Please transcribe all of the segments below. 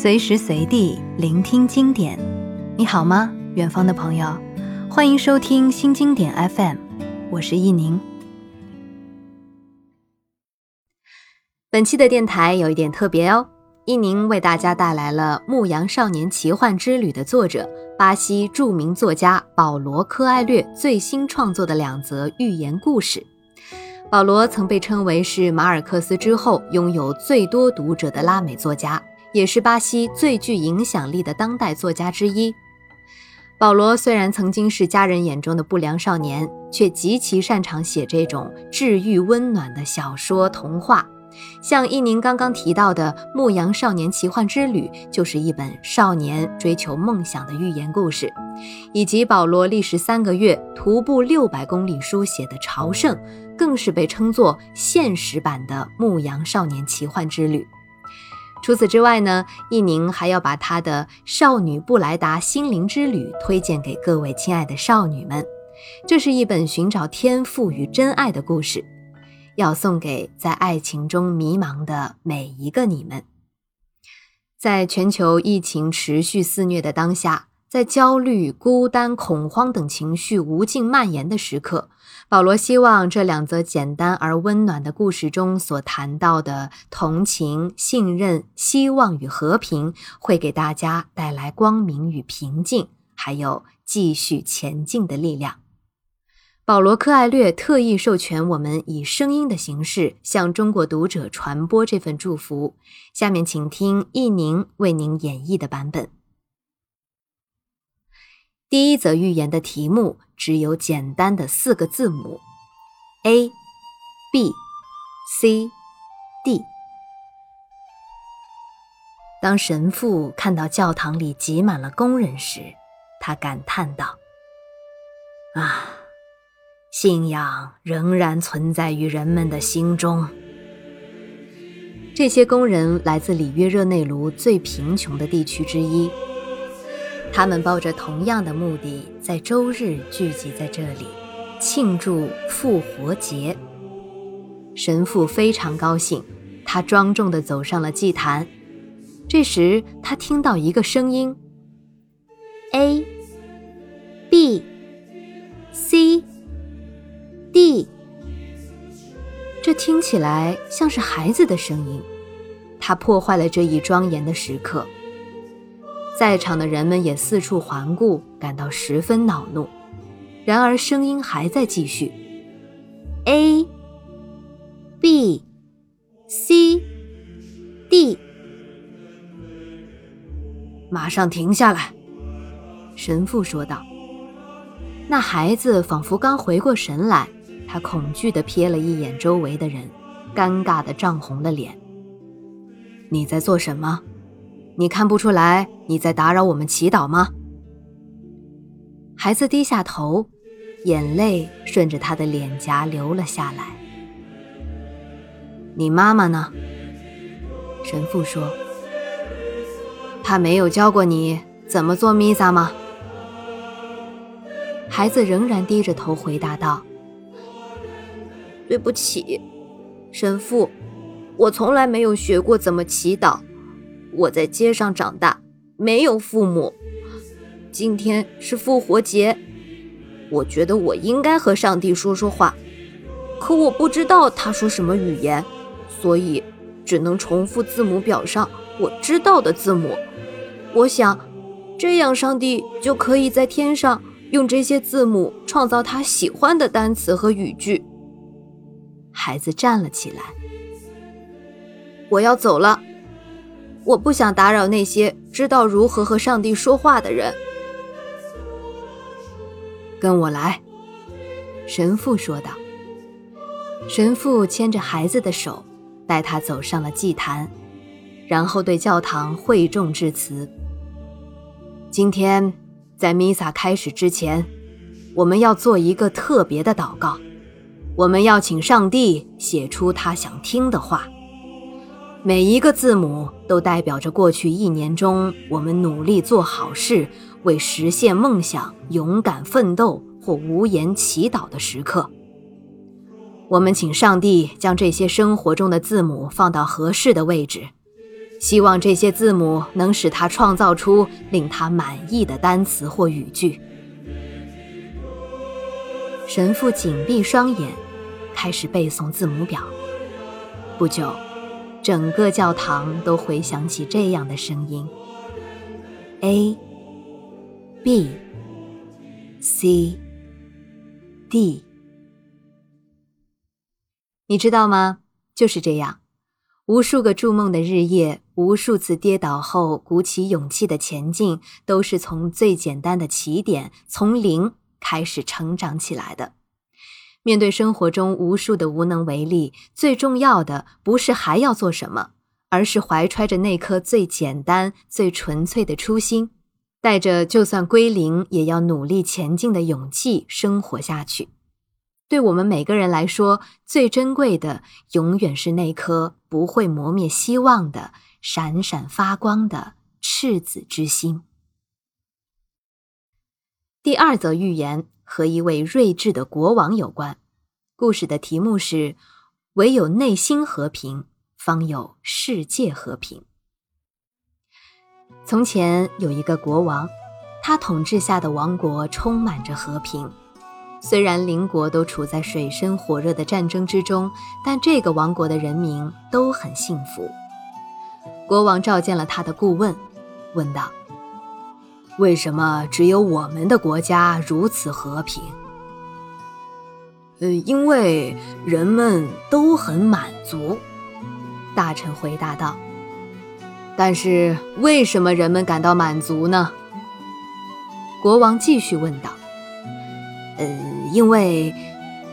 随时随地聆听经典。你好吗，远方的朋友？欢迎收听新经典 FM，我是易宁。本期的电台有一点特别哦，易宁为大家带来了《牧羊少年奇幻之旅》的作者巴西著名作家保罗·科埃略最新创作的两则寓言故事。保罗曾被称为是马尔克斯之后拥有最多读者的拉美作家。也是巴西最具影响力的当代作家之一。保罗虽然曾经是家人眼中的不良少年，却极其擅长写这种治愈温暖的小说童话。像伊宁刚刚提到的《牧羊少年奇幻之旅》，就是一本少年追求梦想的寓言故事；以及保罗历时三个月徒步六百公里书写的《朝圣》，更是被称作现实版的《牧羊少年奇幻之旅》。除此之外呢，一宁还要把他的《少女布莱达心灵之旅》推荐给各位亲爱的少女们。这是一本寻找天赋与真爱的故事，要送给在爱情中迷茫的每一个你们。在全球疫情持续肆虐的当下。在焦虑、孤单、恐慌等情绪无尽蔓延的时刻，保罗希望这两则简单而温暖的故事中所谈到的同情、信任、希望与和平，会给大家带来光明与平静，还有继续前进的力量。保罗·科艾略特意授权我们以声音的形式向中国读者传播这份祝福。下面请听易宁为您演绎的版本。第一则寓言的题目只有简单的四个字母：A、B、C、D。当神父看到教堂里挤满了工人时，他感叹道：“啊，信仰仍然存在于人们的心中。”这些工人来自里约热内卢最贫穷的地区之一。他们抱着同样的目的，在周日聚集在这里，庆祝复活节。神父非常高兴，他庄重地走上了祭坛。这时，他听到一个声音：“A、B、C、D。”这听起来像是孩子的声音。他破坏了这一庄严的时刻。在场的人们也四处环顾，感到十分恼怒。然而声音还在继续：A、B、C、D。马上停下来！神父说道。那孩子仿佛刚回过神来，他恐惧地瞥了一眼周围的人，尴尬地涨红了脸。你在做什么？你看不出来你在打扰我们祈祷吗？孩子低下头，眼泪顺着他的脸颊流了下来。你妈妈呢？神父说：“他没有教过你怎么做弥撒吗？”孩子仍然低着头回答道：“对不起，神父，我从来没有学过怎么祈祷。”我在街上长大，没有父母。今天是复活节，我觉得我应该和上帝说说话，可我不知道他说什么语言，所以只能重复字母表上我知道的字母。我想，这样上帝就可以在天上用这些字母创造他喜欢的单词和语句。孩子站了起来，我要走了。我不想打扰那些知道如何和上帝说话的人。跟我来，神父说道。神父牵着孩子的手，带他走上了祭坛，然后对教堂会众致辞。今天，在弥撒开始之前，我们要做一个特别的祷告。我们要请上帝写出他想听的话。每一个字母都代表着过去一年中我们努力做好事、为实现梦想勇敢奋斗或无言祈祷的时刻。我们请上帝将这些生活中的字母放到合适的位置，希望这些字母能使他创造出令他满意的单词或语句。神父紧闭双眼，开始背诵字母表。不久，整个教堂都回响起这样的声音：A、B、C、D。你知道吗？就是这样，无数个筑梦的日夜，无数次跌倒后鼓起勇气的前进，都是从最简单的起点，从零。开始成长起来的。面对生活中无数的无能为力，最重要的不是还要做什么，而是怀揣着那颗最简单、最纯粹的初心，带着就算归零也要努力前进的勇气生活下去。对我们每个人来说，最珍贵的永远是那颗不会磨灭希望的、闪闪发光的赤子之心。第二则寓言和一位睿智的国王有关，故事的题目是“唯有内心和平，方有世界和平”。从前有一个国王，他统治下的王国充满着和平，虽然邻国都处在水深火热的战争之中，但这个王国的人民都很幸福。国王召见了他的顾问，问道。为什么只有我们的国家如此和平？呃，因为人们都很满足。大臣回答道。但是为什么人们感到满足呢？国王继续问道。呃，因为，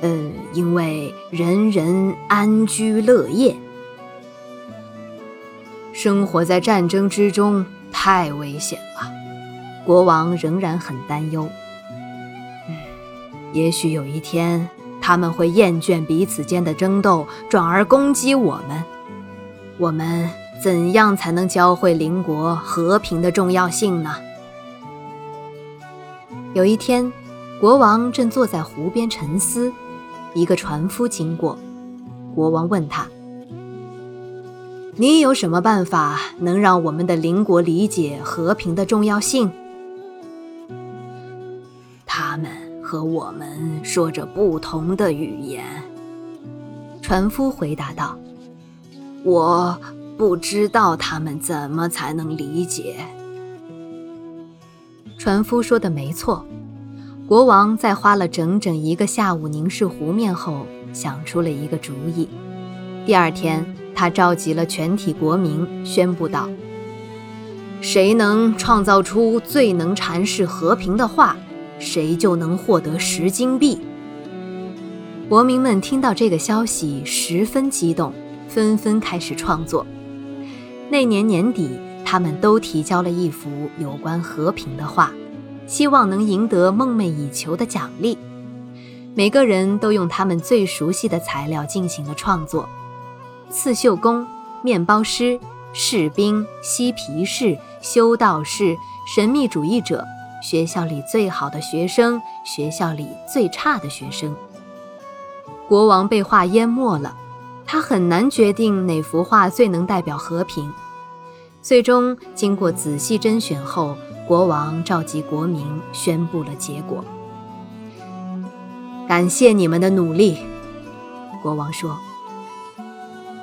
呃，因为人人安居乐业。生活在战争之中太危险了。国王仍然很担忧。也许有一天他们会厌倦彼此间的争斗，转而攻击我们。我们怎样才能教会邻国和平的重要性呢？有一天，国王正坐在湖边沉思，一个船夫经过。国王问他：“你有什么办法能让我们的邻国理解和平的重要性？”和我们说着不同的语言，船夫回答道：“我不知道他们怎么才能理解。”船夫说的没错。国王在花了整整一个下午凝视湖面后，想出了一个主意。第二天，他召集了全体国民，宣布道：“谁能创造出最能阐释和平的话？”谁就能获得十金币。国民们听到这个消息十分激动，纷纷开始创作。那年年底，他们都提交了一幅有关和平的画，希望能赢得梦寐以求的奖励。每个人都用他们最熟悉的材料进行了创作：刺绣工、面包师、士兵、嬉皮士、修道士、神秘主义者。学校里最好的学生，学校里最差的学生。国王被画淹没了，他很难决定哪幅画最能代表和平。最终，经过仔细甄选后，国王召集国民，宣布了结果。感谢你们的努力，国王说。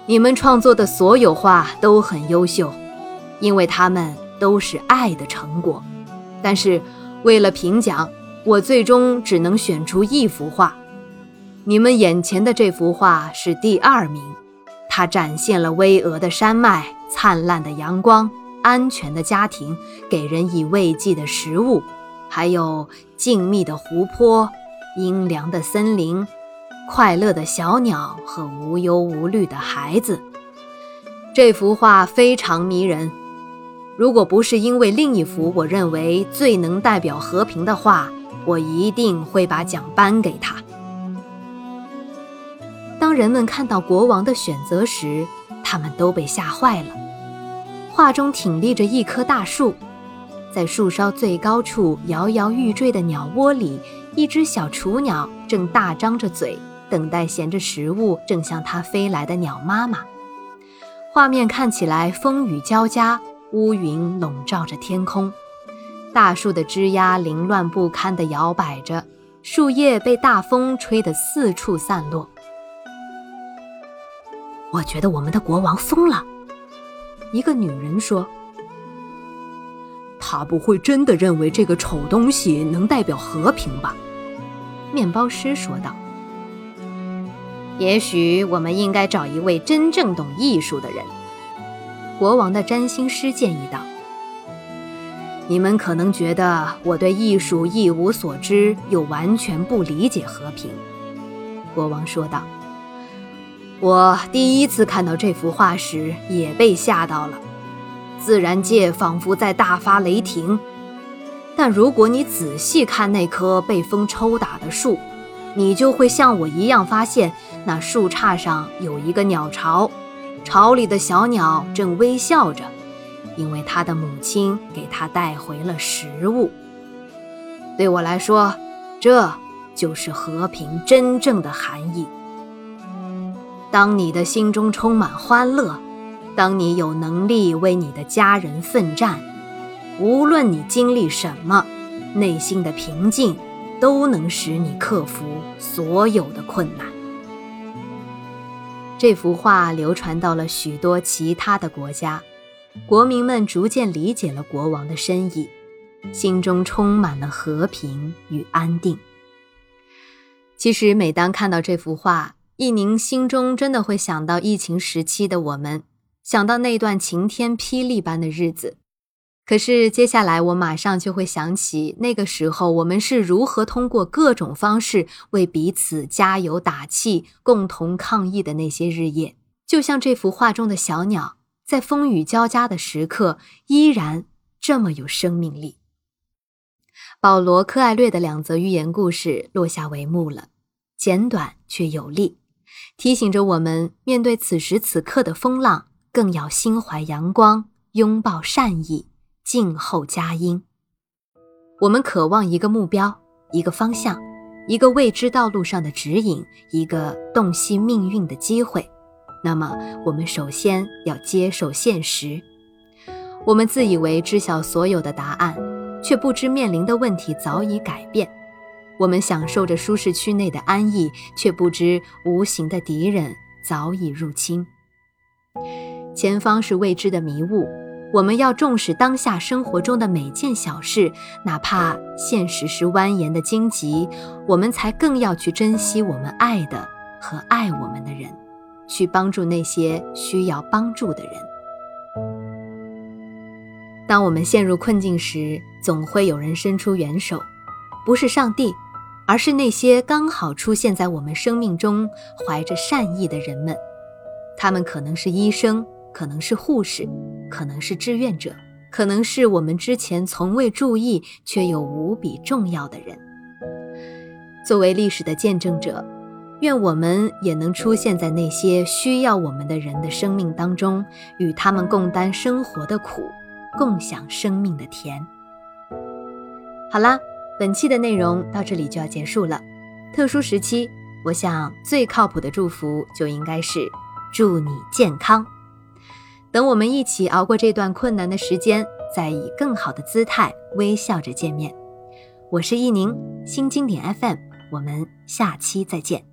你们创作的所有画都很优秀，因为它们都是爱的成果。但是，为了评奖，我最终只能选出一幅画。你们眼前的这幅画是第二名，它展现了巍峨的山脉、灿烂的阳光、安全的家庭、给人以慰藉的食物，还有静谧的湖泊、阴凉的森林、快乐的小鸟和无忧无虑的孩子。这幅画非常迷人。如果不是因为另一幅我认为最能代表和平的画，我一定会把奖颁给他。当人们看到国王的选择时，他们都被吓坏了。画中挺立着一棵大树，在树梢最高处摇摇欲坠的鸟窝里，一只小雏鸟正大张着嘴，等待衔着食物正向它飞来的鸟妈妈。画面看起来风雨交加，乌云笼罩着天空，大树的枝桠凌乱不堪地摇摆着，树叶被大风吹得四处散落。我觉得我们的国王疯了，一个女人说：“他不会真的认为这个丑东西能代表和平吧？”面包师说道。也许我们应该找一位真正懂艺术的人。国王的占星师建议道：“你们可能觉得我对艺术一无所知，又完全不理解和平。”国王说道：“我第一次看到这幅画时也被吓到了，自然界仿佛在大发雷霆。但如果你仔细看那棵被风抽打的树，你就会像我一样发现。”那树杈上有一个鸟巢，巢里的小鸟正微笑着，因为它的母亲给它带回了食物。对我来说，这就是和平真正的含义。当你的心中充满欢乐，当你有能力为你的家人奋战，无论你经历什么，内心的平静都能使你克服所有的困难。这幅画流传到了许多其他的国家，国民们逐渐理解了国王的深意，心中充满了和平与安定。其实，每当看到这幅画，一宁心中真的会想到疫情时期的我们，想到那段晴天霹雳般的日子。可是接下来，我马上就会想起那个时候，我们是如何通过各种方式为彼此加油打气、共同抗疫的那些日夜。就像这幅画中的小鸟，在风雨交加的时刻，依然这么有生命力。保罗·科艾略的两则寓言故事落下帷幕了，简短却有力，提醒着我们面对此时此刻的风浪，更要心怀阳光，拥抱善意。静候佳音。我们渴望一个目标，一个方向，一个未知道路上的指引，一个洞悉命运的机会。那么，我们首先要接受现实。我们自以为知晓所有的答案，却不知面临的问题早已改变。我们享受着舒适区内的安逸，却不知无形的敌人早已入侵。前方是未知的迷雾。我们要重视当下生活中的每件小事，哪怕现实是蜿蜒的荆棘，我们才更要去珍惜我们爱的和爱我们的人，去帮助那些需要帮助的人。当我们陷入困境时，总会有人伸出援手，不是上帝，而是那些刚好出现在我们生命中、怀着善意的人们。他们可能是医生。可能是护士，可能是志愿者，可能是我们之前从未注意却又无比重要的人。作为历史的见证者，愿我们也能出现在那些需要我们的人的生命当中，与他们共担生活的苦，共享生命的甜。好啦，本期的内容到这里就要结束了。特殊时期，我想最靠谱的祝福就应该是祝你健康。等我们一起熬过这段困难的时间，再以更好的姿态微笑着见面。我是易宁，新经典 FM，我们下期再见。